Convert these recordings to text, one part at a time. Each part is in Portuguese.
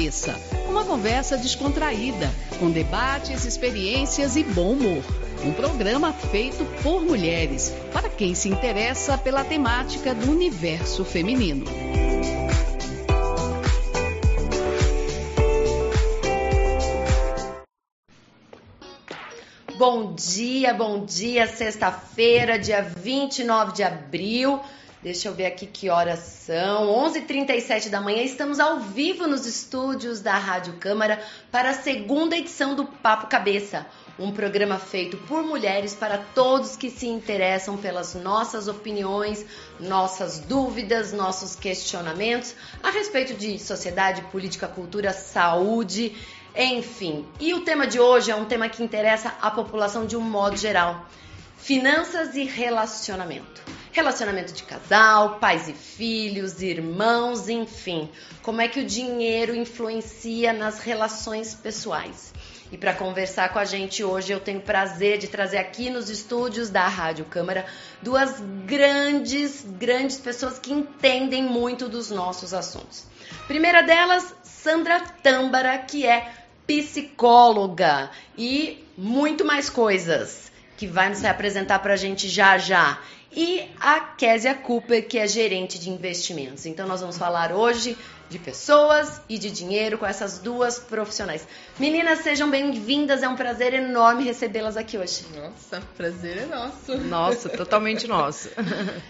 Cabeça. Uma conversa descontraída, com debates, experiências e bom humor. Um programa feito por mulheres, para quem se interessa pela temática do universo feminino. Bom dia, bom dia, sexta-feira, dia 29 de abril. Deixa eu ver aqui que horas são. 11h37 da manhã. Estamos ao vivo nos estúdios da Rádio Câmara para a segunda edição do Papo Cabeça. Um programa feito por mulheres para todos que se interessam pelas nossas opiniões, nossas dúvidas, nossos questionamentos a respeito de sociedade, política, cultura, saúde enfim, e o tema de hoje é um tema que interessa a população de um modo geral: finanças e relacionamento. Relacionamento de casal, pais e filhos, irmãos, enfim. Como é que o dinheiro influencia nas relações pessoais? E para conversar com a gente hoje, eu tenho o prazer de trazer aqui nos estúdios da Rádio Câmara duas grandes, grandes pessoas que entendem muito dos nossos assuntos. Primeira delas, Sandra Tâmbara, que é psicóloga e muito mais coisas que vai nos apresentar para a gente já já. E a Késia Cooper, que é gerente de investimentos. Então nós vamos falar hoje de pessoas e de dinheiro com essas duas profissionais. Meninas, sejam bem-vindas, é um prazer enorme recebê-las aqui hoje. Nossa, prazer é nosso. Nossa, totalmente nosso.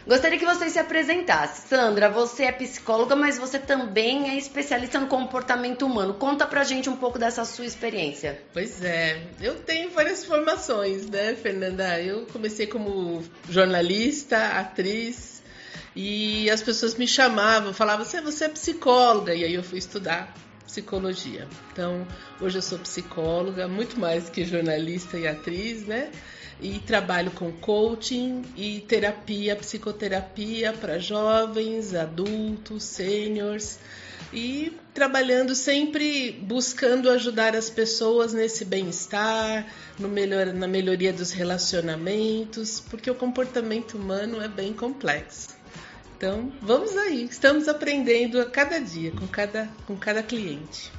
Gostaria que vocês se apresentassem. Sandra, você é psicóloga, mas você também é especialista no comportamento humano. Conta pra gente um pouco dessa sua experiência. Pois é, eu tenho várias formações, né, Fernanda? Eu comecei como jornalista, atriz, e as pessoas me chamavam, falavam, você, você é psicóloga. E aí eu fui estudar psicologia. Então, hoje eu sou psicóloga, muito mais que jornalista e atriz, né? E trabalho com coaching e terapia, psicoterapia para jovens, adultos, seniors. E trabalhando sempre buscando ajudar as pessoas nesse bem-estar, melhor, na melhoria dos relacionamentos, porque o comportamento humano é bem complexo. Então, vamos aí. Estamos aprendendo a cada dia, com cada, com cada cliente.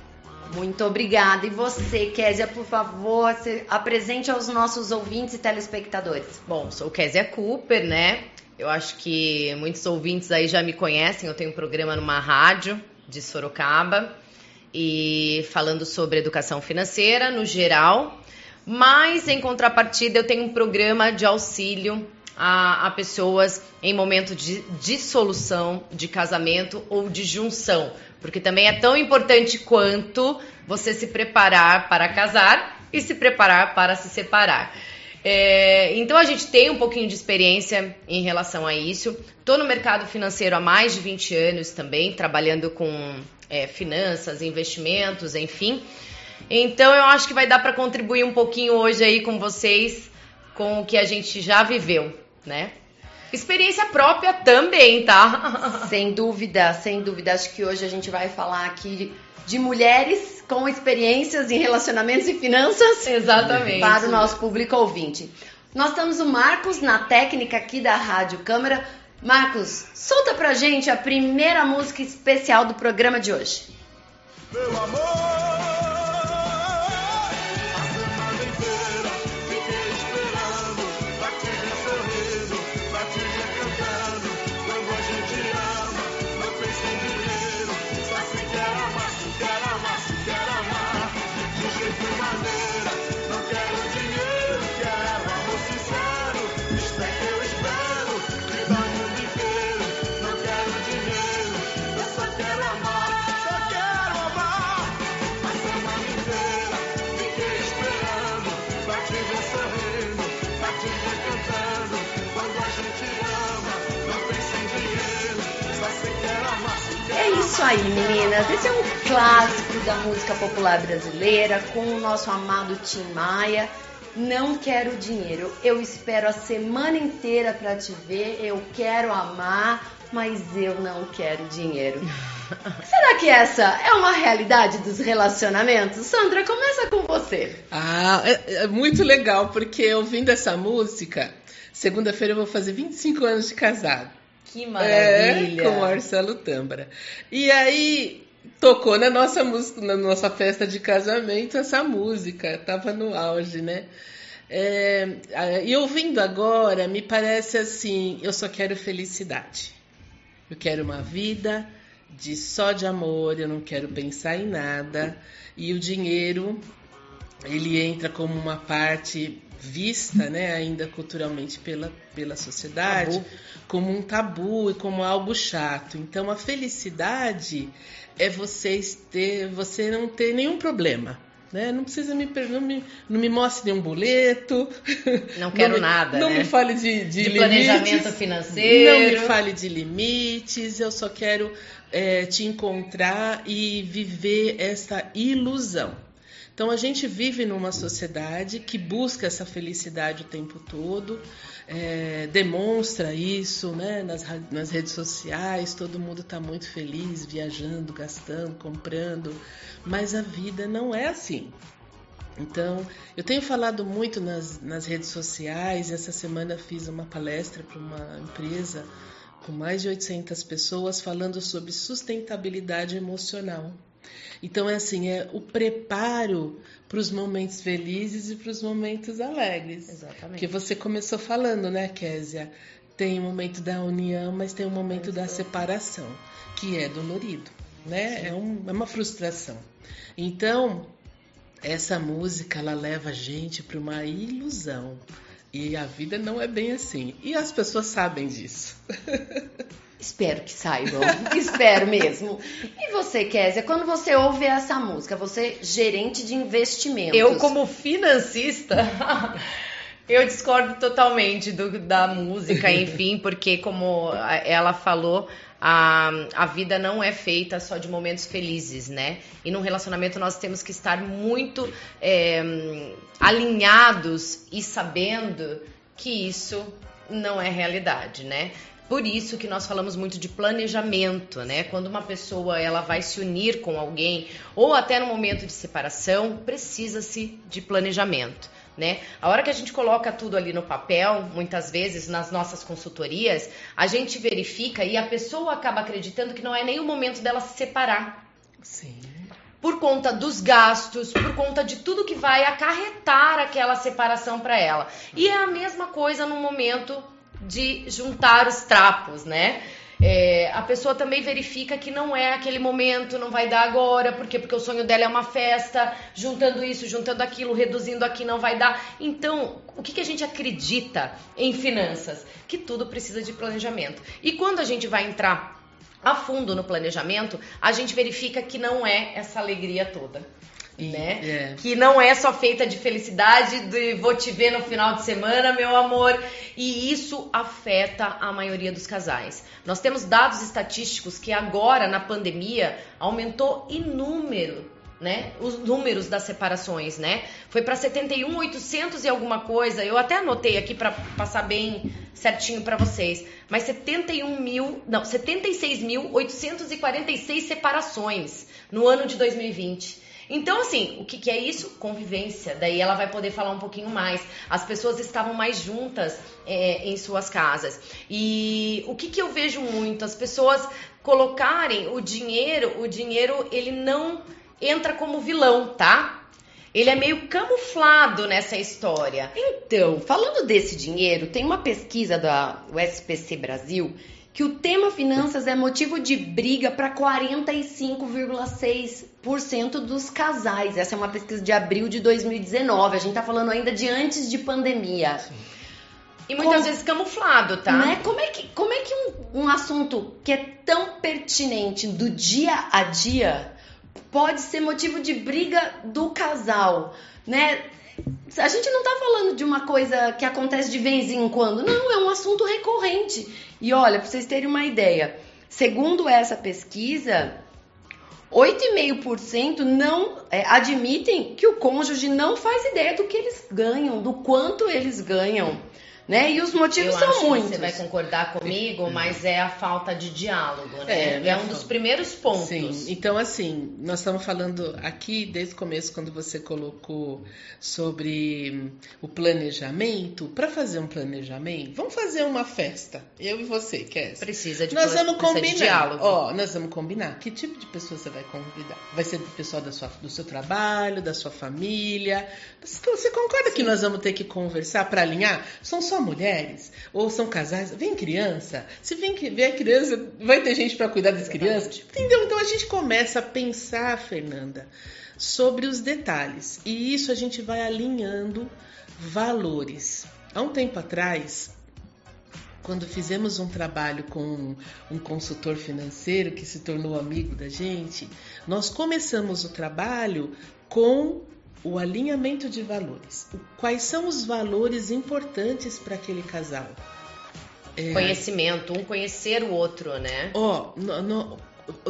Muito obrigada. E você, Késia, por favor, se apresente aos nossos ouvintes e telespectadores. Bom, sou Késia Cooper, né? Eu acho que muitos ouvintes aí já me conhecem. Eu tenho um programa numa rádio de Sorocaba e falando sobre educação financeira no geral. Mas, em contrapartida, eu tenho um programa de auxílio a, a pessoas em momento de dissolução de casamento ou de junção, porque também é tão importante quanto você se preparar para casar e se preparar para se separar. É, então a gente tem um pouquinho de experiência em relação a isso. Estou no mercado financeiro há mais de 20 anos também, trabalhando com é, finanças, investimentos, enfim. Então eu acho que vai dar para contribuir um pouquinho hoje aí com vocês com o que a gente já viveu né? Experiência própria também, tá? Sem dúvida, sem dúvida. Acho que hoje a gente vai falar aqui de mulheres com experiências em relacionamentos e finanças. Exatamente. Para o nosso público ouvinte. Nós temos o Marcos na técnica aqui da Rádio Câmara. Marcos, solta pra gente a primeira música especial do programa de hoje. Meu amor! Isso aí, meninas. Esse é um clássico da música popular brasileira com o nosso amado Tim Maia. Não quero dinheiro. Eu espero a semana inteira para te ver. Eu quero amar, mas eu não quero dinheiro. Será que essa é uma realidade dos relacionamentos? Sandra, começa com você. Ah, é, é muito legal, porque ouvindo essa música, segunda-feira eu vou fazer 25 anos de casado. Que maravilha! É, com Marcelo Tâmbara. E aí, tocou na nossa música, na nossa festa de casamento essa música, tava no auge, né? É, e ouvindo agora, me parece assim, eu só quero felicidade. Eu quero uma vida de só de amor, eu não quero pensar em nada. E o dinheiro, ele entra como uma parte vista, né, ainda culturalmente pela, pela sociedade, tabu. como um tabu e como algo chato. Então a felicidade é você ter, você não ter nenhum problema. Né? Não precisa me, não me, não me mostre nenhum boleto. Não quero não me, nada. Não né? me fale de, de, de limites, planejamento financeiro. Não me fale de limites. Eu só quero é, te encontrar e viver essa ilusão. Então a gente vive numa sociedade que busca essa felicidade o tempo todo, é, demonstra isso né, nas, nas redes sociais, todo mundo está muito feliz, viajando, gastando, comprando, mas a vida não é assim. Então, eu tenho falado muito nas, nas redes sociais, essa semana fiz uma palestra para uma empresa com mais de 800 pessoas falando sobre sustentabilidade emocional. Então é assim, é o preparo para os momentos felizes e para os momentos alegres. Exatamente. Que você começou falando, né, Késia? Tem o momento da união, mas tem o momento da separação, que é dolorido, né? É, um, é uma frustração. Então, essa música ela leva a gente para uma ilusão. E a vida não é bem assim. E as pessoas sabem disso. Espero que saibam. Espero mesmo. E você, Késia, quando você ouve essa música, você gerente de investimentos. Eu, como financista, eu discordo totalmente do, da música, enfim, porque como ela falou, a, a vida não é feita só de momentos felizes, né? E num relacionamento nós temos que estar muito é, alinhados e sabendo que isso não é realidade, né? Por isso que nós falamos muito de planejamento, né? Quando uma pessoa ela vai se unir com alguém ou até no momento de separação, precisa-se de planejamento. Né? A hora que a gente coloca tudo ali no papel, muitas vezes nas nossas consultorias, a gente verifica e a pessoa acaba acreditando que não é nem o momento dela se separar. Sim. Por conta dos gastos, por conta de tudo que vai acarretar aquela separação para ela. E é a mesma coisa no momento de juntar os trapos, né? É, a pessoa também verifica que não é aquele momento, não vai dar agora, por quê? Porque o sonho dela é uma festa, juntando isso, juntando aquilo, reduzindo aqui, não vai dar. Então, o que, que a gente acredita em finanças? Que tudo precisa de planejamento. E quando a gente vai entrar a fundo no planejamento, a gente verifica que não é essa alegria toda né? É. Que não é só feita de felicidade, de vou te ver no final de semana, meu amor. E isso afeta a maioria dos casais. Nós temos dados estatísticos que agora, na pandemia, aumentou inúmero né? Os números das separações, né? Foi para 71, 800 e alguma coisa. Eu até anotei aqui para passar bem certinho para vocês. Mas 71 mil, não, 76.846 separações no ano de 2020. Então, assim, o que, que, é isso? Convivência. Daí ela vai poder falar um pouquinho mais. As pessoas estavam mais juntas é, em suas casas. E o que, que eu vejo muito? As pessoas colocarem o dinheiro, o dinheiro ele não entra como vilão, tá? Ele é meio camuflado nessa história. Então, falando desse dinheiro, tem uma pesquisa da USPC Brasil que o tema finanças é motivo de briga para 45,6% dos casais. Essa é uma pesquisa de abril de 2019. A gente está falando ainda de antes de pandemia. Sim. E muitas como, vezes camuflado, tá? Né? Como é que, como é que um, um assunto que é tão pertinente do dia a dia pode ser motivo de briga do casal, né? A gente não está falando de uma coisa que acontece de vez em quando, não, é um assunto recorrente. E olha, para vocês terem uma ideia, segundo essa pesquisa, 8,5% não é, admitem que o cônjuge não faz ideia do que eles ganham, do quanto eles ganham. Né? E os motivos Eu são acho muitos. que você vai concordar comigo, mas é a falta de diálogo, né? É, É, um dos primeiros pontos. Sim, então assim, nós estamos falando aqui desde o começo, quando você colocou sobre o planejamento. Para fazer um planejamento, vamos fazer uma festa, eu e você, Kézia. Precisa de Nós vamos combinar. diálogo. Ó, nós vamos combinar. Que tipo de pessoa você vai convidar? Vai ser do pessoal da sua, do seu trabalho, da sua família? Você você concorda que nós vamos ter que conversar para alinhar? São só mulheres? Ou são casais? Vem criança? Se vem que vier criança, vai ter gente para cuidar das crianças? Entendeu? Então a gente começa a pensar, Fernanda, sobre os detalhes. E isso a gente vai alinhando valores. Há um tempo atrás, quando fizemos um trabalho com um consultor financeiro que se tornou amigo da gente, nós começamos o trabalho com o alinhamento de valores. Quais são os valores importantes para aquele casal? É, Conhecimento, um conhecer o outro, né? Ó, no-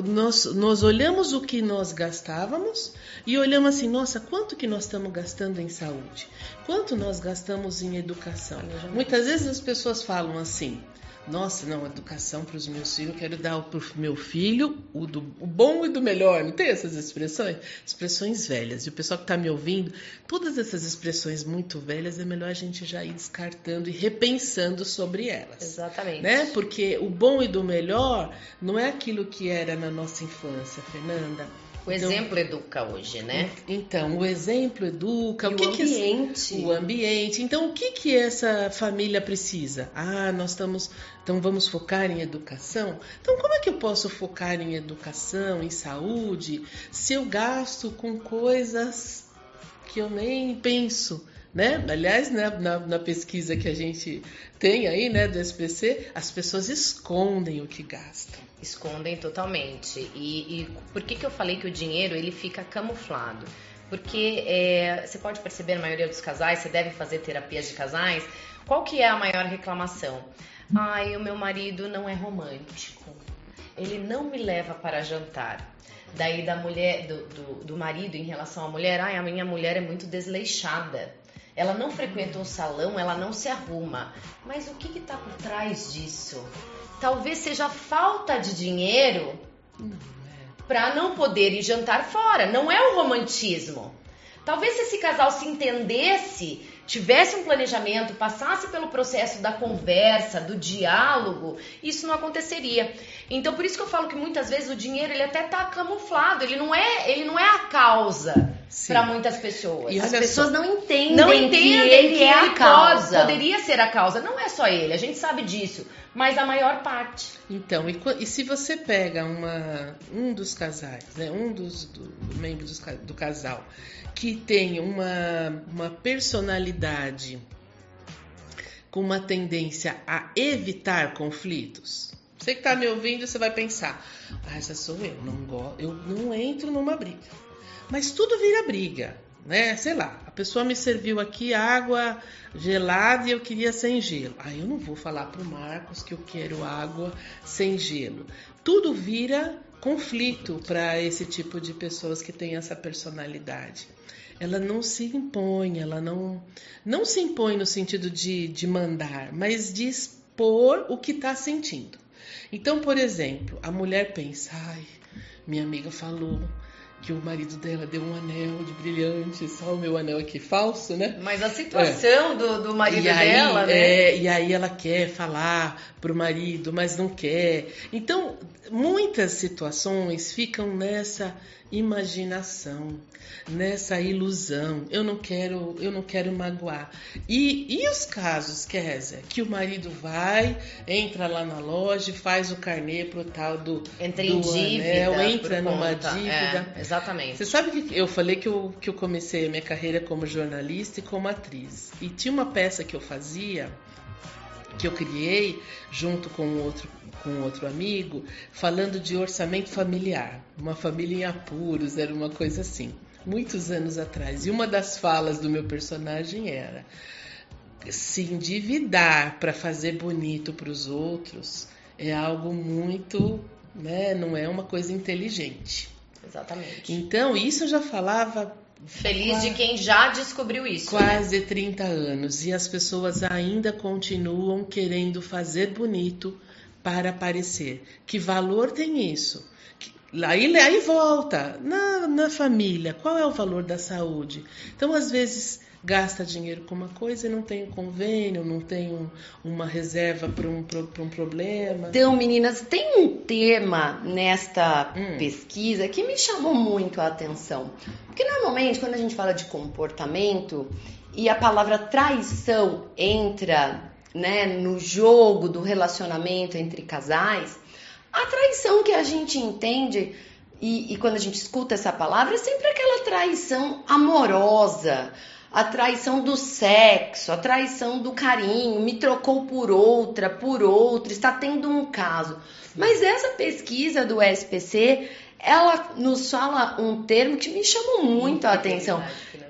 nós, nós olhamos o que nós gastávamos e olhamos assim, nossa, quanto que nós estamos gastando em saúde? Quanto nós gastamos em educação? Muitas vezes as pessoas falam assim, nossa, não, educação para os meus filhos, eu quero dar para o meu filho o, do, o bom e do melhor. Não tem essas expressões? Expressões velhas. E o pessoal que está me ouvindo, todas essas expressões muito velhas, é melhor a gente já ir descartando e repensando sobre elas Exatamente. né? Porque o bom e do melhor não é aquilo que era na nossa infância, Fernanda. O exemplo educa hoje, né? Então, o exemplo educa, E o que o que ambiente. o ambiente. Então, o que que essa família precisa? Ah, nós estamos, então vamos focar em educação. Então, como é que eu posso focar em educação, em saúde, se eu gasto com coisas que eu nem penso? Né? Aliás, na, na pesquisa que a gente tem aí, né, do SPC, as pessoas escondem o que gastam. Escondem totalmente. E, e por que, que eu falei que o dinheiro ele fica camuflado? Porque é, você pode perceber na maioria dos casais, você deve fazer terapias de casais. Qual que é a maior reclamação? Ai, o meu marido não é romântico. Ele não me leva para jantar. Daí da mulher, do, do, do marido em relação à mulher, ai, a minha mulher é muito desleixada. Ela não frequenta um salão, ela não se arruma. Mas o que está por trás disso? Talvez seja falta de dinheiro para não poder ir jantar fora. Não é o romantismo. Talvez se esse casal se entendesse, tivesse um planejamento, passasse pelo processo da conversa, do diálogo, isso não aconteceria. Então por isso que eu falo que muitas vezes o dinheiro ele até tá camuflado, ele não é, ele não é a causa para muitas pessoas. E As pessoas só. não entendem, não que entendem ele que é a ele causa. pode- poderia ser a causa. Não é só ele, a gente sabe disso, mas a maior parte. Então, e, e se você pega uma, um dos casais, né, um dos do, membros ca- do casal, que tem uma, uma personalidade com uma tendência a evitar conflitos, você que está me ouvindo, você vai pensar, ah, essa sou eu, não gosto, eu não entro numa briga. Mas tudo vira briga, né? Sei lá, a pessoa me serviu aqui água gelada e eu queria sem gelo. Aí eu não vou falar pro Marcos que eu quero água sem gelo. Tudo vira conflito para esse tipo de pessoas que têm essa personalidade. Ela não se impõe, ela não, não se impõe no sentido de, de mandar, mas de expor o que está sentindo. Então, por exemplo, a mulher pensa, ai, minha amiga falou que o marido dela deu um anel de brilhante, só o meu anel aqui falso, né? Mas a situação do, do marido aí, dela, né? é, e aí ela quer falar pro marido, mas não quer. Então, muitas situações ficam nessa imaginação, nessa ilusão. Eu não quero, eu não quero magoar. E, e os casos, Kézia, que o marido vai, entra lá na loja, e faz o carnê pro tal do Entra do em dívida. anel, entra numa conta- dívida. É, exatamente. Você sabe que eu falei que eu, que eu comecei a minha carreira como jornalista e como atriz. E tinha uma peça que eu fazia, que eu criei junto com outro, com outro amigo, falando de orçamento familiar. Uma família em apuros, era uma coisa assim, muitos anos atrás. E uma das falas do meu personagem era: se endividar para fazer bonito para os outros é algo muito, né, não é uma coisa inteligente. Exatamente. Então, isso eu já falava Feliz de quem já descobriu isso. Né? Quase né? 30 anos e as pessoas ainda continuam querendo fazer bonito para aparecer. Que valor tem isso? Aí, aí volta na, na família. Qual é o valor da saúde? Então, às vezes, gasta dinheiro com uma coisa e não tem um convênio, não tem um, uma reserva para um, um problema. Então, meninas, tem um tema nesta hum. pesquisa que me chamou muito a atenção. Porque normalmente, quando a gente fala de comportamento e a palavra traição entra né, no jogo do relacionamento entre casais, a traição que a gente entende. E, e quando a gente escuta essa palavra, é sempre aquela traição amorosa, a traição do sexo, a traição do carinho, me trocou por outra, por outra, está tendo um caso. Mas essa pesquisa do SPC, ela nos fala um termo que me chamou muito a atenção.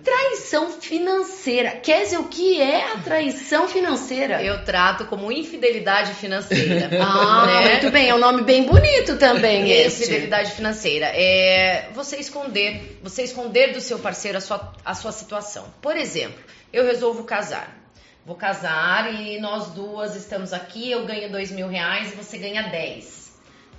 Traição financeira. Quer dizer, o que é a traição financeira? Eu trato como infidelidade financeira. ah, né? muito bem. É um nome bem bonito também esse. Infidelidade financeira. É você esconder, você esconder do seu parceiro a sua, a sua situação. Por exemplo, eu resolvo casar. Vou casar e nós duas estamos aqui, eu ganho dois mil reais e você ganha dez.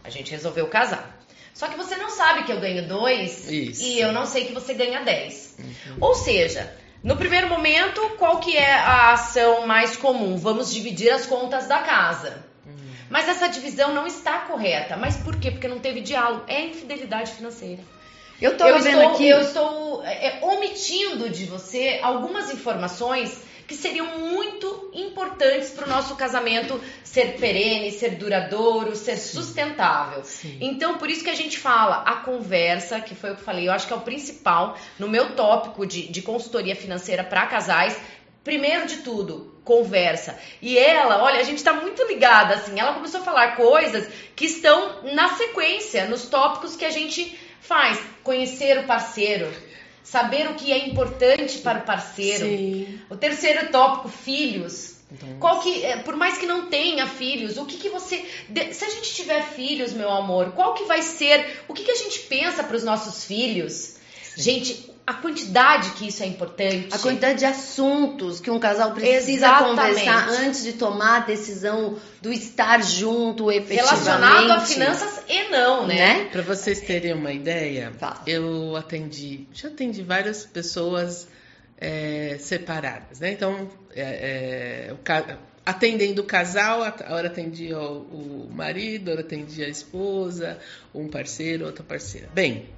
A gente resolveu casar. Só que você não sabe que eu ganho dois e eu não sei que você ganha dez. Uhum. Ou seja, no primeiro momento, qual que é a ação mais comum? Vamos dividir as contas da casa. Uhum. Mas essa divisão não está correta. Mas por quê? Porque não teve diálogo. É infidelidade financeira. Eu, eu estou aqui. Eu estou é, omitindo de você algumas informações que seriam muito importantes para o nosso casamento ser perene, ser duradouro, ser Sim. sustentável. Sim. Então, por isso que a gente fala a conversa, que foi o que eu falei, eu acho que é o principal no meu tópico de, de consultoria financeira para casais. Primeiro de tudo, conversa. E ela, olha, a gente está muito ligada, assim, ela começou a falar coisas que estão na sequência, nos tópicos que a gente faz. Conhecer o parceiro saber o que é importante para o parceiro. Sim. O terceiro tópico, filhos. Então, Qual que, é, por mais que não tenha filhos, o que, que você. Se a gente tiver filhos, meu amor, qual que vai ser. O que, que a gente pensa para os nossos filhos? Sim. Gente, a quantidade que isso é importante. A quantidade de assuntos que um casal precisa Exatamente. conversar antes de tomar a decisão do estar junto efetivamente. Relacionado a finanças e não, né? né? Para vocês terem uma ideia, eu atendi, já atendi várias pessoas é, separadas, né? Então, é, é, o, atendendo o casal, a hora atendia o, o marido, a hora atendia a esposa, um parceiro, outra parceira. Bem,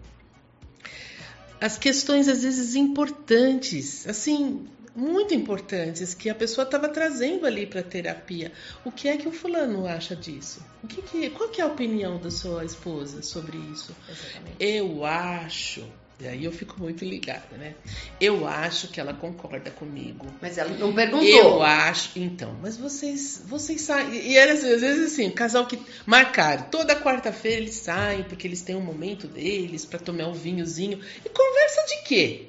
as questões às vezes importantes, assim, muito importantes que a pessoa estava trazendo ali para terapia. O que é que o fulano acha disso? O que, que qual que é a opinião da sua esposa sobre isso? Exatamente. Eu acho e aí eu fico muito ligada, né? Eu acho que ela concorda comigo. Mas ela não perguntou. Eu acho. Então, mas vocês, vocês saem. E era às vezes assim, casal que marcaram. Toda quarta-feira eles saem porque eles têm um momento deles para tomar um vinhozinho. E conversa de quê?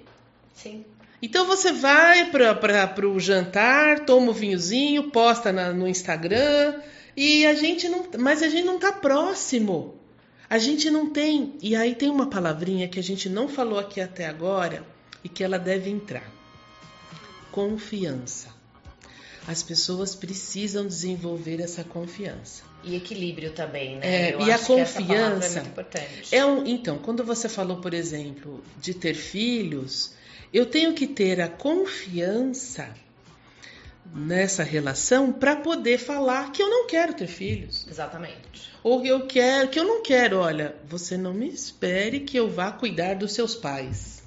Sim. Então você vai para o jantar, toma o vinhozinho, posta na, no Instagram e a gente não. Mas a gente não tá próximo. A gente não tem, e aí tem uma palavrinha que a gente não falou aqui até agora e que ela deve entrar: confiança. As pessoas precisam desenvolver essa confiança. E equilíbrio também, né? É, e a confiança. É, é um, então, quando você falou, por exemplo, de ter filhos, eu tenho que ter a confiança nessa relação para poder falar que eu não quero ter filhos. Exatamente. Ou que eu quero, que eu não quero, olha, você não me espere que eu vá cuidar dos seus pais.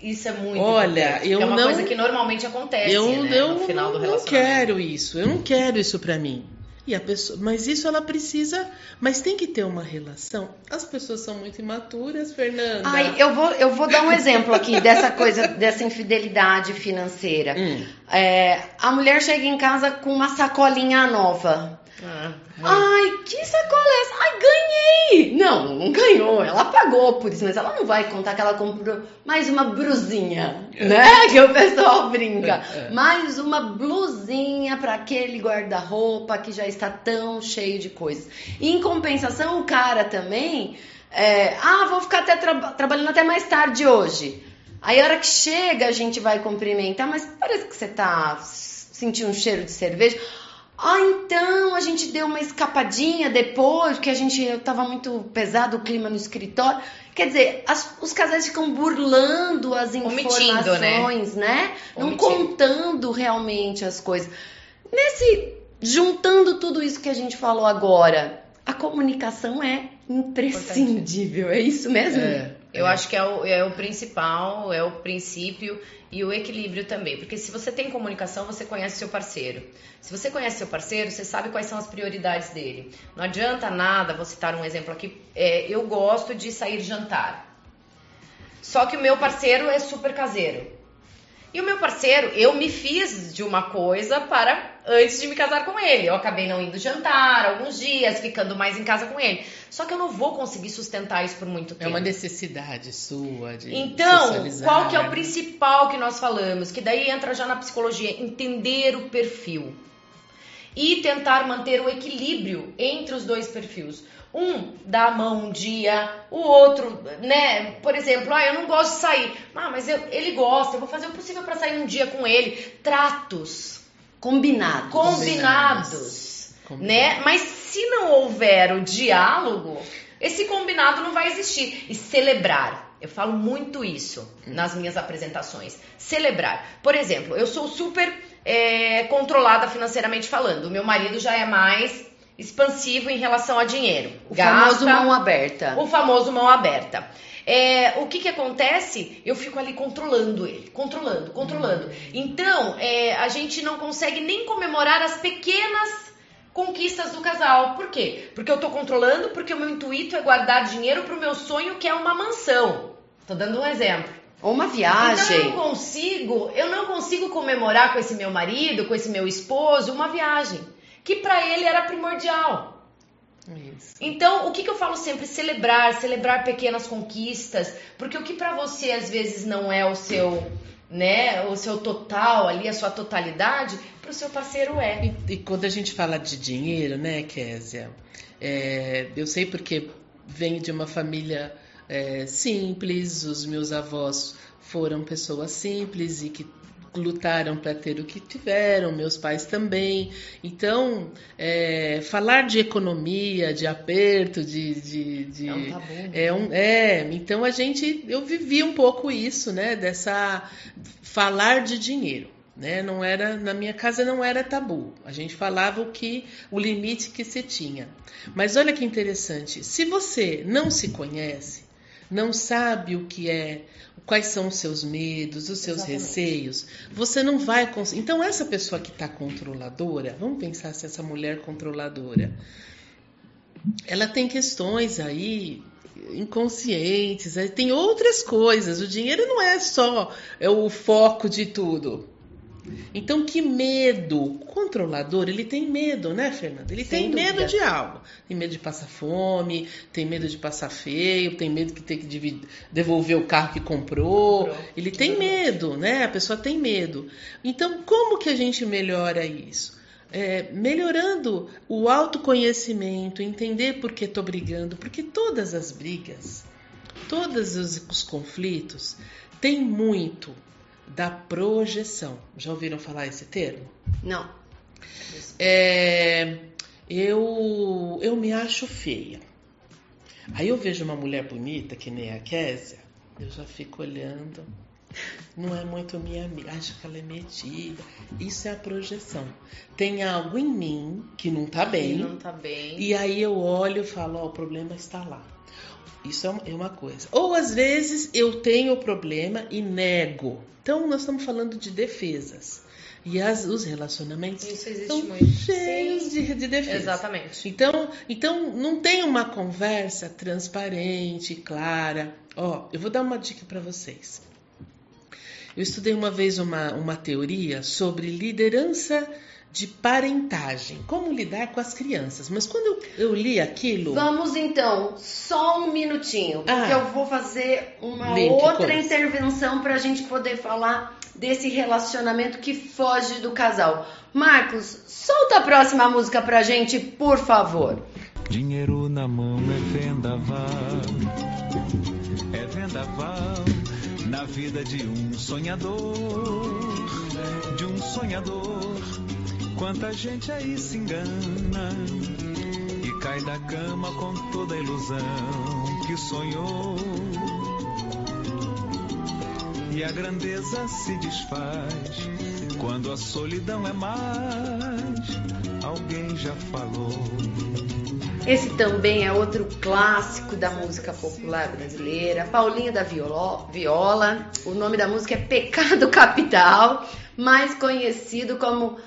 Isso é muito Olha, eu é uma não, coisa que normalmente acontece, eu, né, eu no final do relacionamento. Eu não quero isso, eu não quero isso para mim. E a pessoa, mas isso ela precisa, mas tem que ter uma relação. As pessoas são muito imaturas, Fernanda. Ai, eu vou, eu vou dar um exemplo aqui dessa coisa, dessa infidelidade financeira. Hum. É, a mulher chega em casa com uma sacolinha nova. Ah, Ai, que sacola é essa? Ai, ganhei! Não, não ganhou. Ela pagou por isso, mas ela não vai contar que ela comprou mais uma brusinha, é. né? Que o pessoal brinca. É, é. Mais uma blusinha para aquele guarda-roupa que já está tão cheio de coisas. Em compensação, o cara também. É, ah, vou ficar até tra trabalhando até mais tarde hoje. Aí a hora que chega, a gente vai cumprimentar, mas parece que você tá sentindo um cheiro de cerveja. Ah, então a gente deu uma escapadinha depois, porque a gente tava muito pesado o clima no escritório. Quer dizer, as, os casais ficam burlando as informações, né? né? Não contando realmente as coisas. Nesse juntando tudo isso que a gente falou agora, a comunicação é imprescindível, é isso mesmo? É, eu acho que é o, é o principal, é o princípio e o equilíbrio também. Porque se você tem comunicação, você conhece seu parceiro. Se você conhece seu parceiro, você sabe quais são as prioridades dele. Não adianta nada, vou citar um exemplo aqui. É, eu gosto de sair jantar. Só que o meu parceiro é super caseiro. E o meu parceiro, eu me fiz de uma coisa para antes de me casar com ele. Eu acabei não indo jantar alguns dias, ficando mais em casa com ele. Só que eu não vou conseguir sustentar isso por muito tempo. É uma necessidade sua de Então, qual que é o principal que nós falamos? Que daí entra já na psicologia, entender o perfil. E tentar manter o equilíbrio entre os dois perfis um dá a mão um dia, o outro, né? Por exemplo, ah, eu não gosto de sair. Ah, mas eu, ele gosta, eu vou fazer o possível para sair um dia com ele. Tratos. Combinados. Combinados. Combinados. Né? Mas se não houver o diálogo, esse combinado não vai existir. E celebrar. Eu falo muito isso nas minhas apresentações. Celebrar. Por exemplo, eu sou super é, controlada financeiramente falando. O meu marido já é mais expansivo em relação a dinheiro. O Gasta, famoso mão aberta. O famoso mão aberta. É, o que que acontece? Eu fico ali controlando ele, controlando, controlando. Hum. Então, é, a gente não consegue nem comemorar as pequenas conquistas do casal. Por quê? Porque eu tô controlando, porque o meu intuito é guardar dinheiro pro meu sonho, que é uma mansão. Tô dando um exemplo. Ou uma viagem. Então eu não consigo, eu não consigo comemorar com esse meu marido, com esse meu esposo, uma viagem que para ele era primordial. Isso. Então, o que, que eu falo sempre? Celebrar, celebrar pequenas conquistas, porque o que para você às vezes não é o seu, né, o seu total ali, a sua totalidade, para o seu parceiro é. E, e, quando a gente fala de dinheiro, né, Késia, é, eu sei porque venho de uma família é, simples, os meus avós foram pessoas simples e que lutaram para ter o que tiveram, meus pais também. Então, é, falar de economia, de aperto, de. de, de é um tabu. Né? É, um, é, então a gente. Eu vivi um pouco isso, né? Dessa. Falar de dinheiro. Né? Não era na minha casa não era tabu. A gente falava o que o limite que se tinha. Mas olha que interessante. Se você não se conhece, não sabe o que é quais são os seus medos, os seus Exatamente. receios, você não vai conseguir. Então, essa pessoa que está controladora, vamos pensar se essa mulher controladora, ela tem questões aí inconscientes, tem outras coisas. O dinheiro não é só é o foco de tudo. Então, que medo? O controlador, ele tem medo, né, Fernanda? Ele Sem tem dúvida. medo de algo. Tem medo de passar fome, tem medo de passar feio, tem medo de ter que devolver o carro que comprou. comprou. Ele que tem medo, né? A pessoa tem medo. Então, como que a gente melhora isso? É, melhorando o autoconhecimento, entender por que estou brigando, porque todas as brigas, todos os, os conflitos, têm muito da projeção. Já ouviram falar esse termo? Não. É, eu, eu me acho feia. Aí eu vejo uma mulher bonita, que nem a Késia, eu já fico olhando. Não é muito minha amiga, acho que ela é metida. Isso é a projeção. Tem algo em mim que não tá bem. Que não tá bem. E aí eu olho e falo, ó, oh, o problema está lá. Isso é, é uma coisa. Ou às vezes eu tenho o problema e nego. Então nós estamos falando de defesas. E as, os relacionamentos são muito. cheios de, de defesa. Exatamente. Então, então não tem uma conversa transparente, clara. Ó, eu vou dar uma dica para vocês. Eu estudei uma vez uma, uma teoria sobre liderança de parentagem, como lidar com as crianças. Mas quando eu, eu li aquilo. Vamos então, só um minutinho, porque ah, eu vou fazer uma outra intervenção para a gente poder falar desse relacionamento que foge do casal. Marcos, solta a próxima música pra gente, por favor. Dinheiro na mão é vendaval, é vendaval na vida de um sonhador, de um sonhador. Quanta gente aí se engana e cai da cama com toda a ilusão que sonhou. E a grandeza se desfaz quando a solidão é mais. Alguém já falou. Esse também é outro clássico da música popular brasileira. Paulinha da Viola, Viola. O nome da música é Pecado Capital, mais conhecido como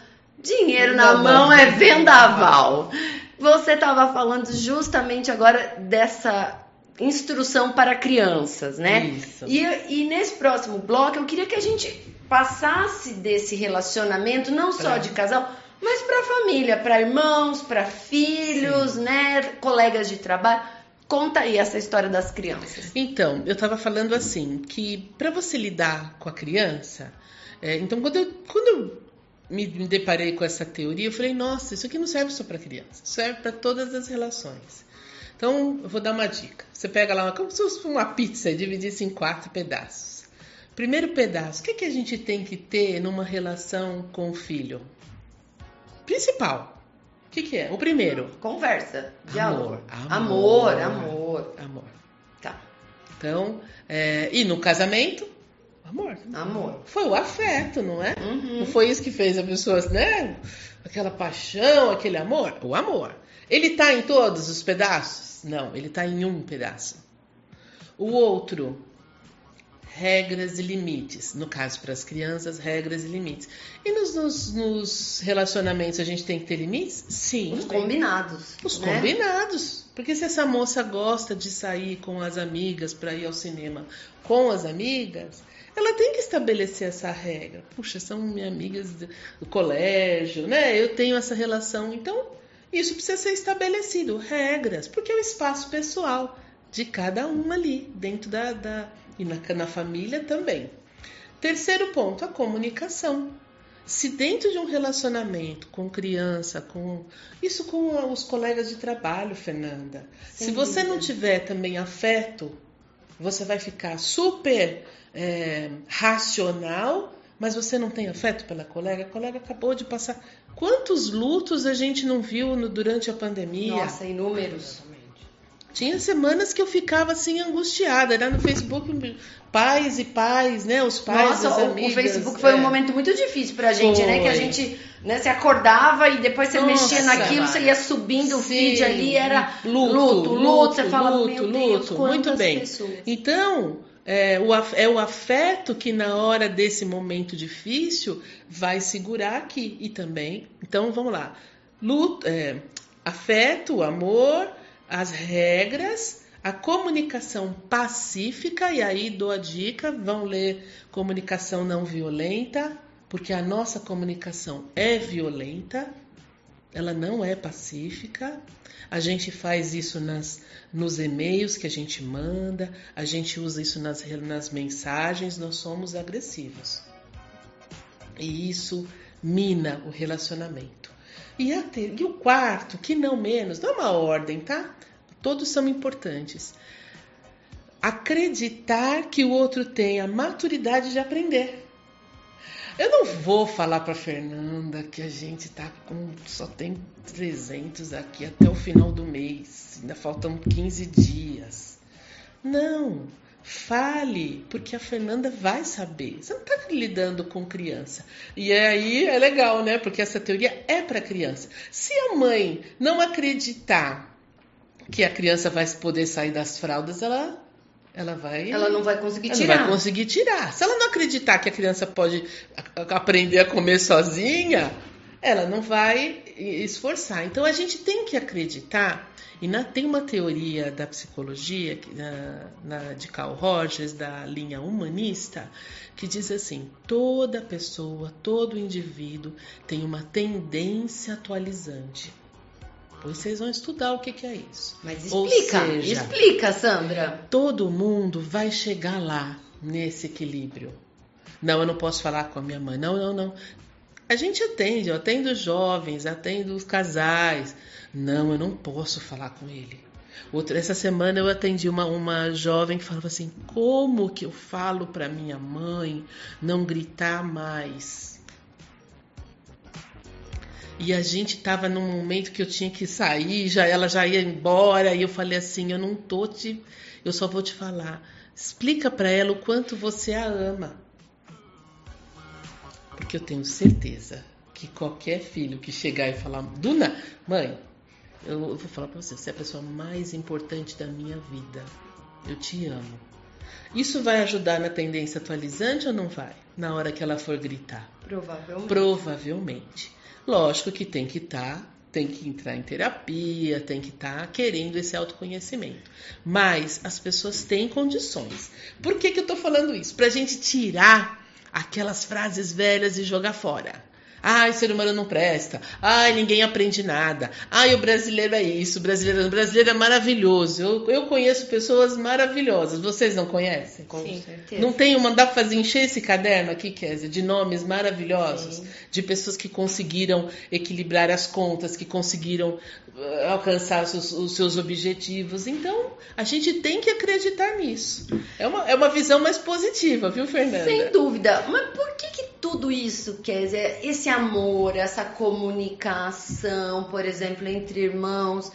Dinheiro na Mão é Vendaval. Você estava falando justamente agora dessa instrução para crianças, né? Isso. E, e nesse próximo bloco eu queria que a gente passasse desse relacionamento, não só Pra- de casal, mas para família, para irmãos, para filhos, né? Colegas de trabalho. Conta aí essa história das crianças. Então, eu estava falando assim, que para você lidar com a criança, é, então quando eu, quando eu me, me deparei com essa teoria, eu falei, nossa, isso aqui não serve só para criança, serve para todas as relações. Então, eu vou dar uma dica. Você pega lá, uma, como se fosse uma pizza e dividisse em quatro pedaços. Primeiro pedaço, o que, que a gente tem que ter numa relação com o filho? Principal. O que, que é? O primeiro, Conversa, diálogo. Amor, Amor, amor. amor. amor. Tá. Então, é, e no casamento, amor. Amor. Foi o afeto, não é? Uhum. Não foi isso que fez a pessoa, né? Aquela paixão, aquele amor? O amor. Ele tá em todos os pedaços? Não, ele tá em um pedaço. O outro, regras e limites. No caso, para as crianças, regras e limites. E nos, nos- nos relacionamentos a gente tem que ter limites? Sim. Os combinados. Os né? combinados. Porque se essa moça gosta de sair com as amigas para ir ao cinema com as amigas, ela tem que estabelecer essa regra. Puxa, são minhas amigas do colégio, né? Eu tenho essa relação. Então, isso precisa ser estabelecido. Regras, porque é o espaço pessoal de cada um ali, dentro da. da e na, na família também. Terceiro ponto, a comunicação. Se dentro de um relacionamento com criança, com isso com os colegas de trabalho, Fernanda, Sem se você não dúvida. tiver também afeto, você vai ficar super é, racional, mas você não tem afeto pela colega. A colega acabou de passar. Quantos lutos a gente não viu no- durante a pandemia? Nossa, inúmeros. Tinha semanas que eu ficava assim angustiada. Era no Facebook, pais e pais, né? Os pais, Nossa, as o, o amigas. Facebook foi é. um momento muito difícil pra gente, né? Que a Foi. gente né, se acordava e depois você Nossa, mexia naquilo, você ia subindo o feed ali, era luto, luto, luto, você luto, fala, luto, meu Deus, luto. Muito bem. pessoas. Então, é o, é o afeto que na hora desse momento difícil vai segurar aqui. E também, então vamos lá. Luto, é, afeto, amor, as regras, a comunicação pacífica, e aí dou a dica, vão ler comunicação não violenta, porque a nossa comunicação é violenta, ela não é pacífica. A gente faz isso nas, nos e-mails que a gente manda, a gente usa isso nas, nas mensagens, nós somos agressivos. E isso mina o relacionamento. E, a ter- e o quarto, que não menos, dá uma ordem, tá? Todos são importantes. Acreditar que o outro tem a maturidade de aprender. Eu não vou falar para Fernanda que a gente tá com só tem 300 aqui até o final do mês, ainda faltam 15 dias. Não, fale, porque a Fernanda vai saber. Você não está lidando com criança. E aí é legal, né? Porque essa teoria é para criança. Se a mãe não acreditar que a criança vai poder sair das fraldas, ela ela vai Ela não vai conseguir ela tirar. não vai conseguir tirar. Se ela não acreditar que a criança pode aprender a comer sozinha, ela não vai esforçar. Então a gente tem que acreditar. E na- tem uma teoria da psicologia na- na- de Carl Rogers, da linha humanista, que diz assim: toda pessoa, todo indivíduo tem uma tendência atualizante. Pois vocês vão estudar o que, que é isso. Mas explica, seja, explica, Sandra. todo mundo vai chegar lá nesse equilíbrio. Não, eu não posso falar com a minha mãe. Não, não, não. A gente atende, eu atendo jovens, atendo casais. Não, eu não posso falar com ele. Outra, essa semana eu atendi uma, uma jovem que falava assim: como que eu falo para minha mãe não gritar mais? E a gente estava num momento que eu tinha que sair, já ela já ia embora, e eu falei assim: eu não tô te, eu só vou te falar. Explica para ela o quanto você a ama. Porque eu tenho certeza que qualquer filho que chegar e falar, Duna, mãe, eu vou falar para você, você é a pessoa mais importante da minha vida. Eu te amo. Isso vai ajudar na tendência atualizante ou não vai? Na hora que ela for gritar? Provavelmente. Provavelmente. Lógico que tem que estar, tá, tem que entrar em terapia, tem que estar tá querendo esse autoconhecimento. Mas as pessoas têm condições. Por que, que eu estou falando isso? Para a gente tirar aquelas frases velhas e jogar fora. Ai, o ser humano não presta. Ai, ninguém aprende nada. Ai, o brasileiro é isso. O brasileiro, o brasileiro é maravilhoso. Eu, eu conheço pessoas maravilhosas. Vocês não conhecem? Com Sim. certeza. Não tem uma. Dá pra fazer encher esse caderno aqui, Kézia, de nomes maravilhosos, Sim. de pessoas que conseguiram equilibrar as contas, que conseguiram uh, alcançar os seus, os seus, objetivos. Então, a gente tem que acreditar nisso. É uma, é uma visão mais positiva, viu, Fernanda? Sem dúvida. Mas por que, que tudo isso, Kézia, esse amor, essa comunicação, por exemplo, entre irmãos,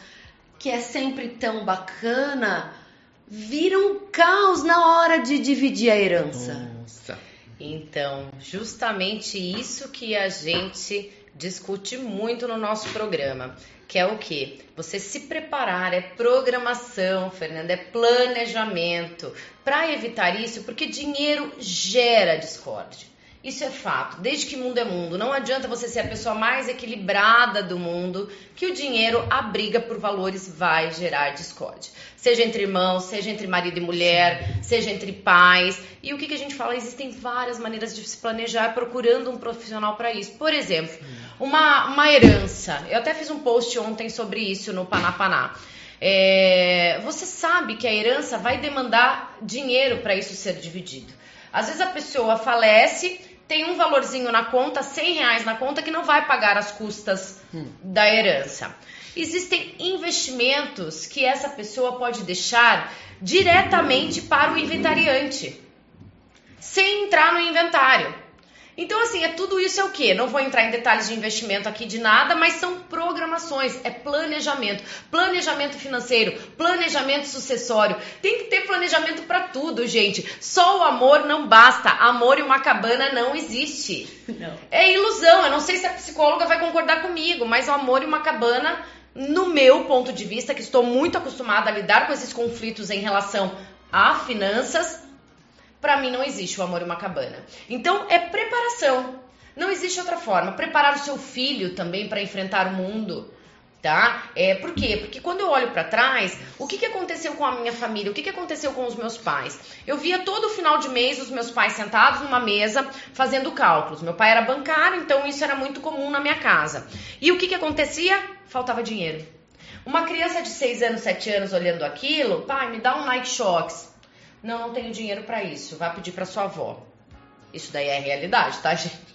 que é sempre tão bacana, vira um caos na hora de dividir a herança. Nossa. Então, justamente isso que a gente discute muito no nosso programa, que é o que? Você se preparar, é programação, Fernanda, é planejamento, para evitar isso, porque dinheiro gera discórdia. Isso é fato. Desde que mundo é mundo, não adianta você ser a pessoa mais equilibrada do mundo, que o dinheiro, a briga por valores vai gerar discórdia. Seja entre irmãos, seja entre marido e mulher, seja entre pais. E o que, que a gente fala? Existem várias maneiras de se planejar procurando um profissional para isso. Por exemplo, uma, uma herança. Eu até fiz um post ontem sobre isso no Panapaná. É, você sabe que a herança vai demandar dinheiro para isso ser dividido. Às vezes a pessoa falece tem um valorzinho na conta, 100 reais na conta, que não vai pagar as custas hum. da herança. Existem investimentos que essa pessoa pode deixar diretamente para o inventariante, sem entrar no inventário. Então, assim, é tudo isso é o quê? Não vou entrar em detalhes de investimento aqui de nada, mas são programações, é planejamento. Planejamento financeiro, planejamento sucessório. Tem que ter planejamento para tudo, gente. Só o amor não basta. Amor e uma cabana não existe. Não. É ilusão. Eu não sei se a psicóloga vai concordar comigo, mas o amor e uma cabana, no meu ponto de vista, que estou muito acostumada a lidar com esses conflitos em relação a finanças, para mim não existe o amor em uma cabana. Então é preparação. Não existe outra forma. Preparar o seu filho também para enfrentar o mundo. Tá? É, por quê? Porque quando eu olho para trás, o que, que aconteceu com a minha família? O que, que aconteceu com os meus pais? Eu via todo final de mês os meus pais sentados numa mesa fazendo cálculos. Meu pai era bancário, então isso era muito comum na minha casa. E o que, que acontecia? Faltava dinheiro. Uma criança de 6 anos, 7 anos olhando aquilo, pai, me dá um Nike Shox. Não, não tenho dinheiro para isso. Vá pedir para sua avó. Isso daí é realidade, tá, gente?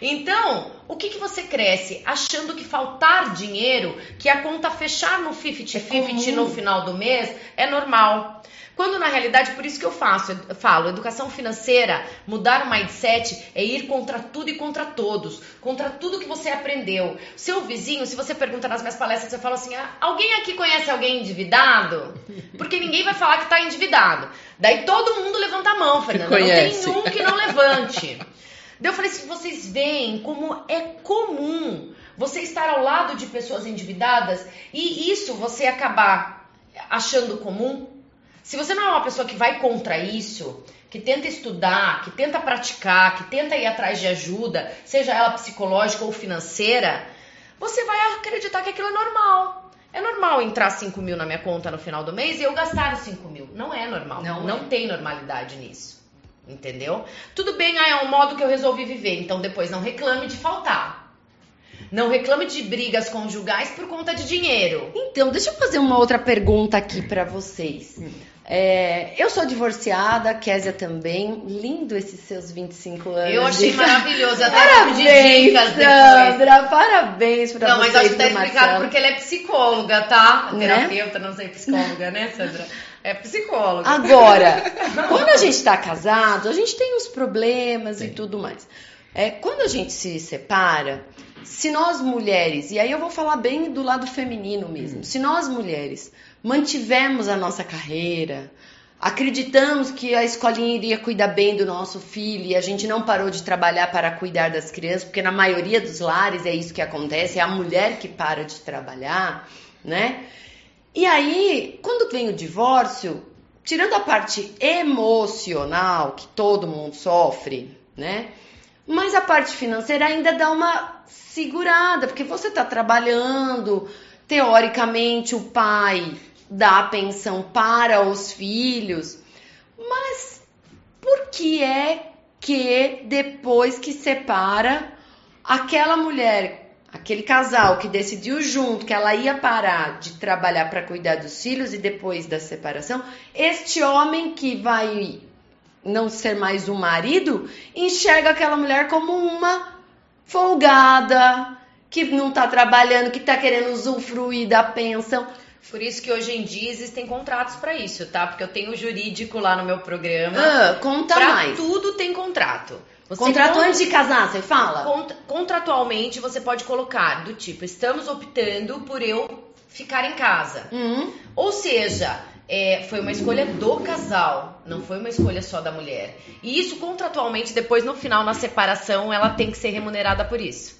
Então, o que, que você cresce achando que faltar dinheiro, que a conta fechar no 50-50 é no final do mês, é normal. Quando na realidade, por isso que eu faço, eu falo, educação financeira, mudar o mindset é ir contra tudo e contra todos, contra tudo que você aprendeu. Seu vizinho, se você pergunta nas minhas palestras, você fala assim: ah, alguém aqui conhece alguém endividado? Porque ninguém vai falar que está endividado. Daí todo mundo levanta a mão, Fernanda. Não tem um que não levante. Daí eu falei assim: vocês veem como é comum você estar ao lado de pessoas endividadas e isso você acabar achando comum? Se você não é uma pessoa que vai contra isso, que tenta estudar, que tenta praticar, que tenta ir atrás de ajuda, seja ela psicológica ou financeira, você vai acreditar que aquilo é normal. É normal entrar 5 mil na minha conta no final do mês e eu gastar os 5 mil. Não é normal. Não, não é. tem normalidade nisso. Entendeu? Tudo bem, ah, é um modo que eu resolvi viver. Então depois não reclame de faltar. Não reclame de brigas conjugais por conta de dinheiro. Então, deixa eu fazer uma outra pergunta aqui para vocês. Hum. É, eu sou divorciada, Késia também. Lindo esses seus 25 anos. Eu achei maravilhoso. Até Parabéns. Sandra. Parabéns pra Não, mas acho que tá explicado porque ela é psicóloga, tá? Né? Terapeuta, não sei, psicóloga, né, Sandra? É psicóloga. Agora, quando a gente tá casado, a gente tem os problemas e tudo mais. É, quando a gente se separa, se nós mulheres, e aí eu vou falar bem do lado feminino mesmo, se nós mulheres mantivemos a nossa carreira, acreditamos que a escolinha iria cuidar bem do nosso filho e a gente não parou de trabalhar para cuidar das crianças, porque na maioria dos lares é isso que acontece, é a mulher que para de trabalhar, né? E aí, quando vem o divórcio, tirando a parte emocional que todo mundo sofre, né? Mas a parte financeira ainda dá uma segurada, porque você está trabalhando, teoricamente o pai dá a pensão para os filhos, mas por que é que depois que separa, aquela mulher, aquele casal que decidiu junto que ela ia parar de trabalhar para cuidar dos filhos e depois da separação, este homem que vai não ser mais o marido, enxerga aquela mulher como uma folgada, que não tá trabalhando, que tá querendo usufruir da pensão. Por isso que hoje em dia existem contratos pra isso, tá? Porque eu tenho jurídico lá no meu programa. Ah, conta pra mais. tudo tem contrato. Você Contrato con- antes de casar, você fala? Cont- Contratualmente você pode colocar do tipo, estamos optando por eu ficar em casa. Hum, Ou seja, é, foi uma escolha do casal, não foi uma escolha só da mulher. E isso contratualmente, depois no final, na separação, ela tem que ser remunerada por isso.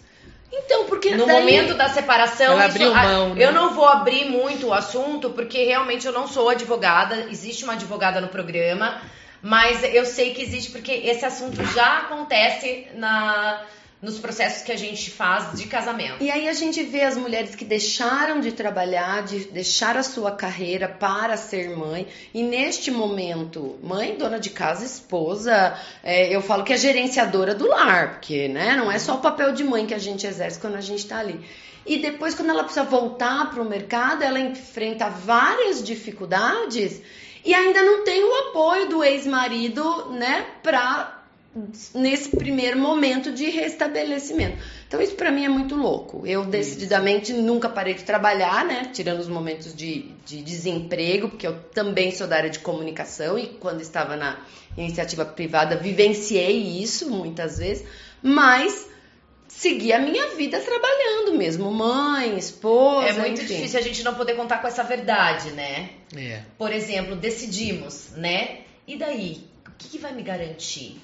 Então, porque No daí- momento da separação, Ela isso- abriu a- mão, né? eu não vou abrir muito o assunto, porque realmente eu não sou advogada, existe uma advogada no programa, mas eu sei que existe porque esse assunto já acontece na, nos processos que a gente faz de casamento. E aí a gente vê as mulheres que deixaram de trabalhar, de deixar a sua carreira para ser mãe. E neste momento, mãe, dona de casa, esposa, é, eu falo que é gerenciadora do lar, porque né, não é só o papel de mãe que a gente exerce quando a gente está ali. E depois, quando ela precisa voltar para o mercado, ela enfrenta várias dificuldades e ainda não tem o apoio do ex-marido, né, para nesse primeiro momento de restabelecimento. Então isso para mim é muito louco. Eu decididamente nunca parei de trabalhar, né? Tirando os momentos de, de desemprego, porque eu também sou da área de comunicação e quando estava na iniciativa privada vivenciei isso muitas vezes, mas segui a minha vida trabalhando mesmo, mãe, esposa, É muito enfim. difícil a gente não poder contar com essa verdade, né? É. Por exemplo, decidimos, né? E daí? O que, que vai me garantir?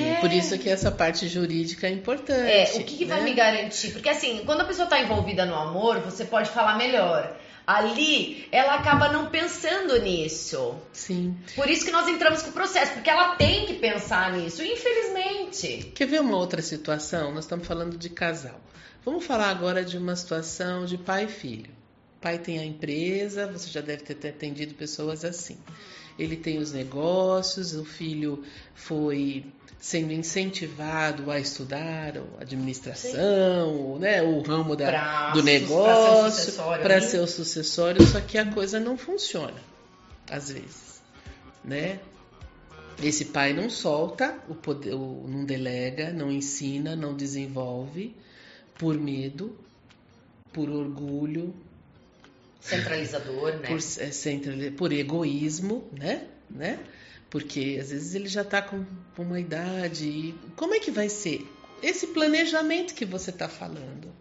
É. Por isso que essa parte jurídica é importante. É, o que, que vai né? me garantir? Porque assim, quando a pessoa tá envolvida no amor, você pode falar melhor. Ali, ela acaba não pensando nisso. Sim. Por isso que nós entramos com o processo, porque ela tem que pensar nisso, infelizmente. Quer ver uma outra situação? Nós estamos falando de casal. Vamos falar agora de uma situação de pai e filho. O pai tem a empresa, você já deve ter atendido pessoas assim. Ele tem os negócios, o filho foi sendo incentivado a estudar a administração, né, o ramo da, Pra do ser negócio, para né? ser o sucessório, só que a coisa não funciona, às vezes, né? Esse pai não solta, o poder, o- não delega, não ensina, não desenvolve, por medo, por orgulho, Centralizador, né? por, é, por egoísmo, né? né? Porque às vezes ele já está com uma idade. E como é que vai ser? Esse planejamento que você está falando.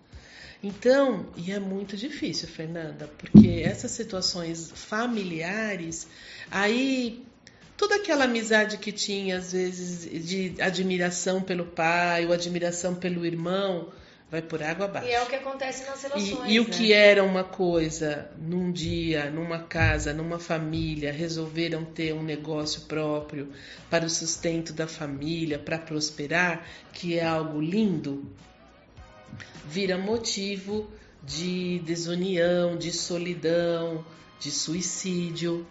Então, e é muito difícil, Fernanda, porque essas situações familiares, aí toda aquela amizade que tinha, às vezes, de admiração pelo pai ou admiração pelo irmão, vai por água abaixo. E é o que acontece nas E, relações. e o né? que era uma coisa, num dia, numa casa, numa família, resolveram ter um negócio próprio para o sustento da família, para prosperar, que é algo lindo, vira motivo de desunião, de solidão, de suicídio.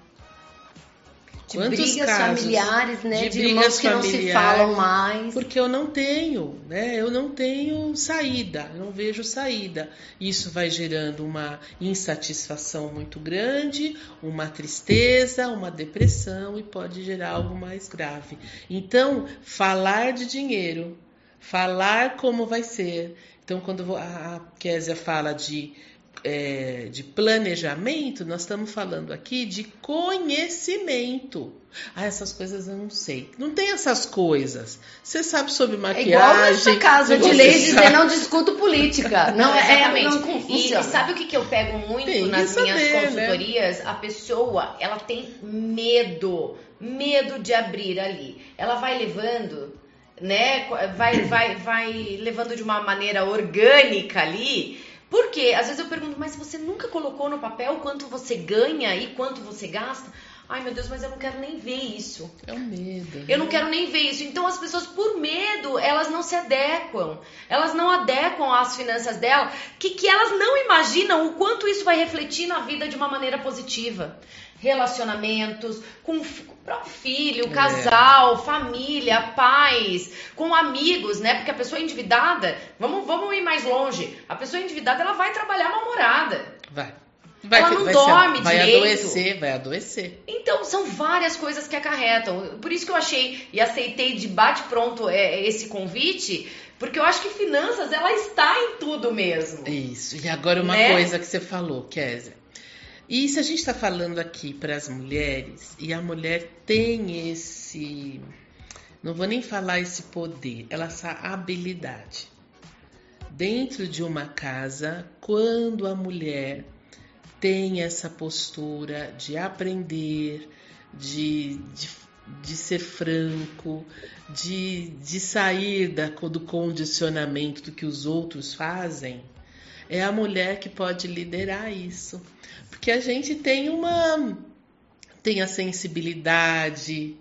De Quantos brigas casos familiares, né? de De, irmãos que não se falam mais. Porque eu não tenho, né? Eu não tenho saída, eu não vejo saída. Isso vai gerando uma insatisfação muito grande, uma tristeza, uma depressão e pode gerar algo mais grave. Então, falar de dinheiro, falar como vai ser. Então, quando a Késia fala de é, de planejamento, nós estamos falando aqui de conhecimento. Ah, essas coisas eu não sei. Não tem essas coisas. Você sabe sobre É maquiagem. igual nessa casa de lei dizer não discuto política. Não, é, Exatamente. não e, e sabe o que, que eu pego muito Tem nas minhas saber, né? consultorias? A pessoa, ela tem medo, medo de abrir ali. Ela vai levando, né? Vai, vai, vai levando de uma maneira orgânica ali. Por quê? Às vezes eu pergunto, mas você nunca colocou no papel quanto você ganha e quanto você gasta? Ai, meu Deus, mas eu não quero nem ver isso. É o medo. Eu não quero nem ver isso. Então as pessoas, por medo, elas não se adequam. Elas não adequam às finanças dela, que, que elas não imaginam o quanto isso vai refletir na vida de uma maneira positiva. Relacionamentos, com, próprio filho, É. casal, família, pais, com amigos, né? Porque a pessoa endividada, vamos, vamos ir mais longe. A pessoa endividada, ela vai trabalhar mal-humorada. Vai. Vai, Ela não vai dorme vai direito. adoecer, vai adoecer. Então, são várias coisas que acarretam. Por isso que eu achei e aceitei de bate-pronto é, esse convite, porque eu acho que finanças, ela está em tudo mesmo. Isso. E agora uma Né? coisa que você falou, Kézia. E se a gente está falando aqui para as mulheres, e a mulher tem esse. Não vou nem falar esse poder, ela essa habilidade. Dentro de uma casa, quando a mulher tem essa postura de aprender, de, de, de ser franco, de, de sair da, do condicionamento do que os outros fazem, é a mulher que pode liderar isso. Porque a gente tem uma. tem a sensibilidade.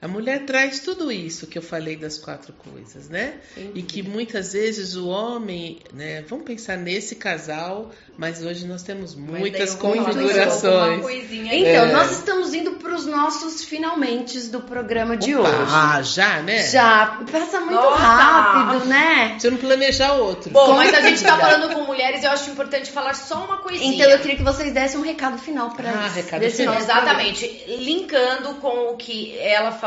A mulher traz tudo isso que eu falei das quatro coisas, né? E que muitas vezes o homem, né? Vamos pensar nesse casal, mas hoje nós temos muitas configurações. aí. Então, É. nós estamos indo para os nossos finalmente do programa de Opa, hoje. Ah, já, né? Já, passa muito Nossa. rápido, né? Se eu não planejar outro. Bom, mas a gente tá certeza. falando com mulheres, eu acho importante falar só uma coisinha. Então eu queria que vocês dessem um recado final para Ah, recado final. Exatamente. Linkando com o que ela falou,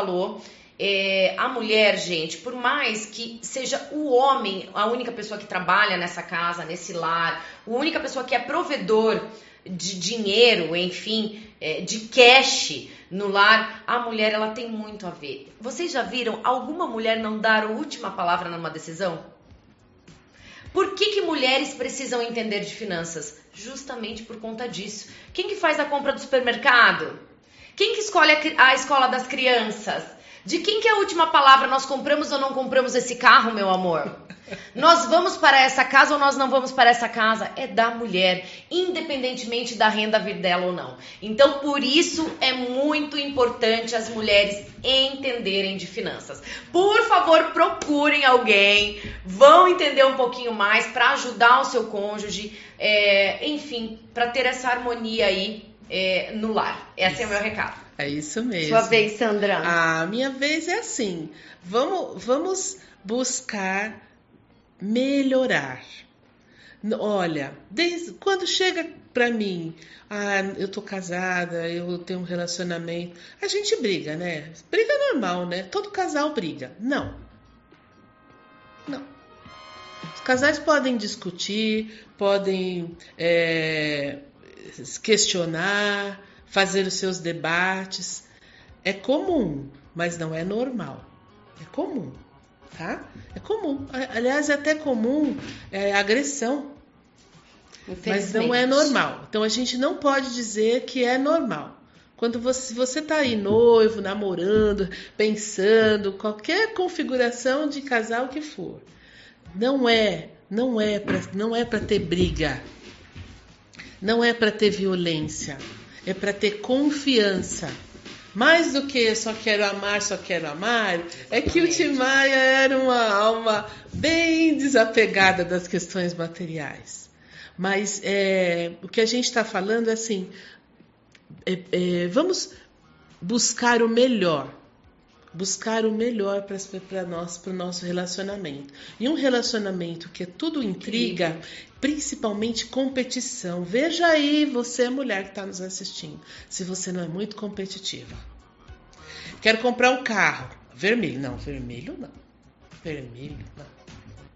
é, a mulher, gente, por mais que seja o homem a única pessoa que trabalha nessa casa, nesse lar, a única pessoa que é provedor de dinheiro, enfim, é, de cash no lar, a mulher ela tem muito a ver. Vocês já viram alguma mulher não dar a última palavra numa decisão? Por que, que mulheres precisam entender de finanças? Justamente por conta disso. Quem que faz a compra do supermercado? Quem que escolhe a, escola das crianças? De quem que é a última palavra? Nós compramos ou não compramos esse carro, meu amor? Nós vamos para essa casa ou nós não vamos para essa casa? É da mulher, independentemente da renda vir dela ou não. Então, por isso é muito importante as mulheres entenderem de finanças. Por favor, procurem alguém, vão entender um pouquinho mais para ajudar o seu cônjuge, é, enfim, para ter essa harmonia aí é, no lar. Esse é o meu recado. É isso mesmo. Sua vez, Sandra. A minha vez é assim. Vamos, vamos buscar melhorar. Olha, desde quando chega pra mim, ah, eu tô casada, eu tenho um relacionamento, a gente briga, né? Briga normal, né? Todo casal briga. Não. Não. Os casais podem discutir, podem é, questionar, fazer os seus debates. É comum, mas não é normal. É comum, tá? É comum. Aliás, é até comum é, agressão, mas não é normal. Então a gente não pode dizer que é normal. Quando você, você tá aí noivo, namorando, pensando, qualquer configuração de casal que for, não é, não é para, não é para ter briga. Não é para ter violência, é para ter confiança. Mais do que só quero amar, só quero amar, é que o Timaya era uma alma bem desapegada das questões materiais. Mas é, o que a gente está falando é assim: é- é, vamos buscar o melhor. Buscar o melhor para nós, para o nosso relacionamento. E um relacionamento que é tudo intriga, principalmente competição. Veja aí, você é mulher que está nos assistindo, se você não é muito competitiva. Quero comprar um carro. Vermelho. Não, vermelho não. Vermelho não.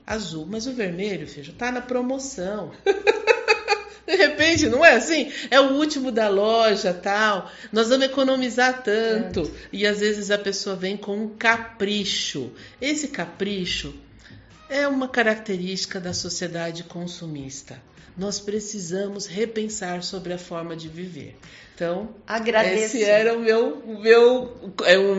Azul, mas o vermelho, filho, está na promoção. De repente, não é assim? É o último da loja, tal. Nós vamos economizar tanto. E às vezes a pessoa vem com um capricho. Esse capricho é uma característica da sociedade consumista. Nós precisamos repensar sobre a forma de viver. Então, Agradeço. esse era o meu, o meu,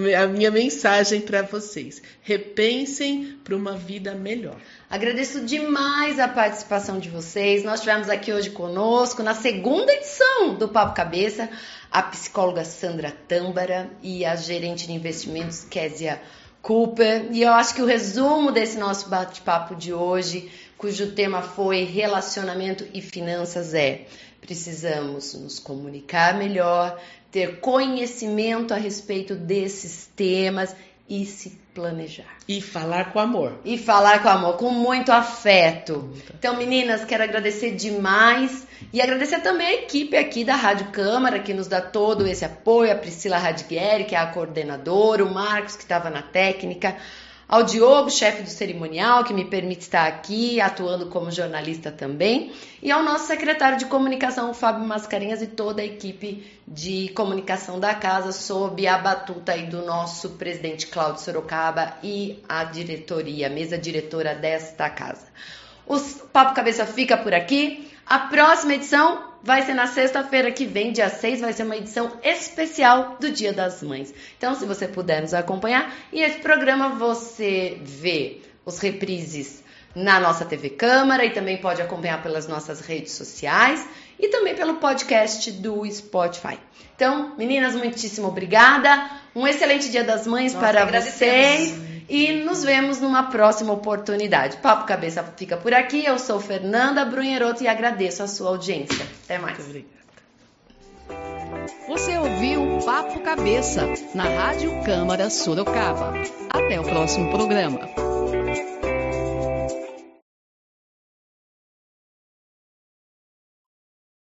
é a minha mensagem para vocês. Repensem para uma vida melhor. Agradeço demais a participação de vocês. Nós tivemos aqui hoje conosco, na segunda edição do Papo Cabeça, a psicóloga Sandra Tâmbara e a gerente de investimentos Késia Cooper. E eu acho que o resumo desse nosso bate-papo de hoje, cujo tema foi relacionamento e finanças, é precisamos nos comunicar melhor, ter conhecimento a respeito desses temas e se planejar. E falar com amor. E falar com amor, com muito afeto. Então, meninas, quero agradecer demais e agradecer também a equipe aqui da Rádio Câmara, que nos dá todo esse apoio, a Priscila Radgueri, que é a coordenadora, o Marcos, que estava na técnica, ao Diogo, chefe do cerimonial, que me permite estar aqui atuando como jornalista também, e ao nosso secretário de comunicação, o Fábio Mascarenhas, e toda a equipe de comunicação da casa, sob a batuta aí do nosso presidente Cláudio Sorocaba e a diretoria, a mesa diretora desta casa. O Papo Cabeça fica por aqui. A próxima edição vai ser na sexta-feira que vem, dia 6, vai ser uma edição especial do Dia das Mães. Então, se você puder nos acompanhar, e esse programa você vê os reprises na nossa TV Câmara e também pode acompanhar pelas nossas redes sociais e também pelo podcast do Spotify. Então, meninas, muitíssimo obrigada. Um excelente Dia das Mães Nós para vocês. E nos vemos numa próxima oportunidade. Papo Cabeça fica por aqui. Eu sou Fernanda Brunheroto e agradeço a sua audiência. Até mais. Muito obrigada. Você ouviu Papo Cabeça na Rádio Câmara Sorocaba. Até o próximo programa.